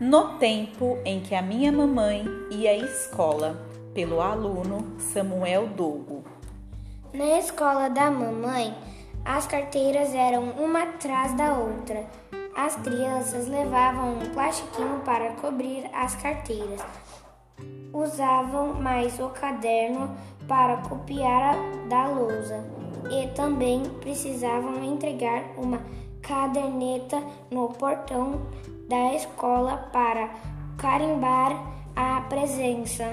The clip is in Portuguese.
No tempo em que a minha mamãe ia à escola, pelo aluno Samuel Dogo. Na escola da mamãe, as carteiras eram uma atrás da outra. As crianças levavam um plastiquinho para cobrir as carteiras. Usavam mais o caderno para copiar da lousa e também precisavam entregar uma caderneta no portão da escola para carimbar a presença.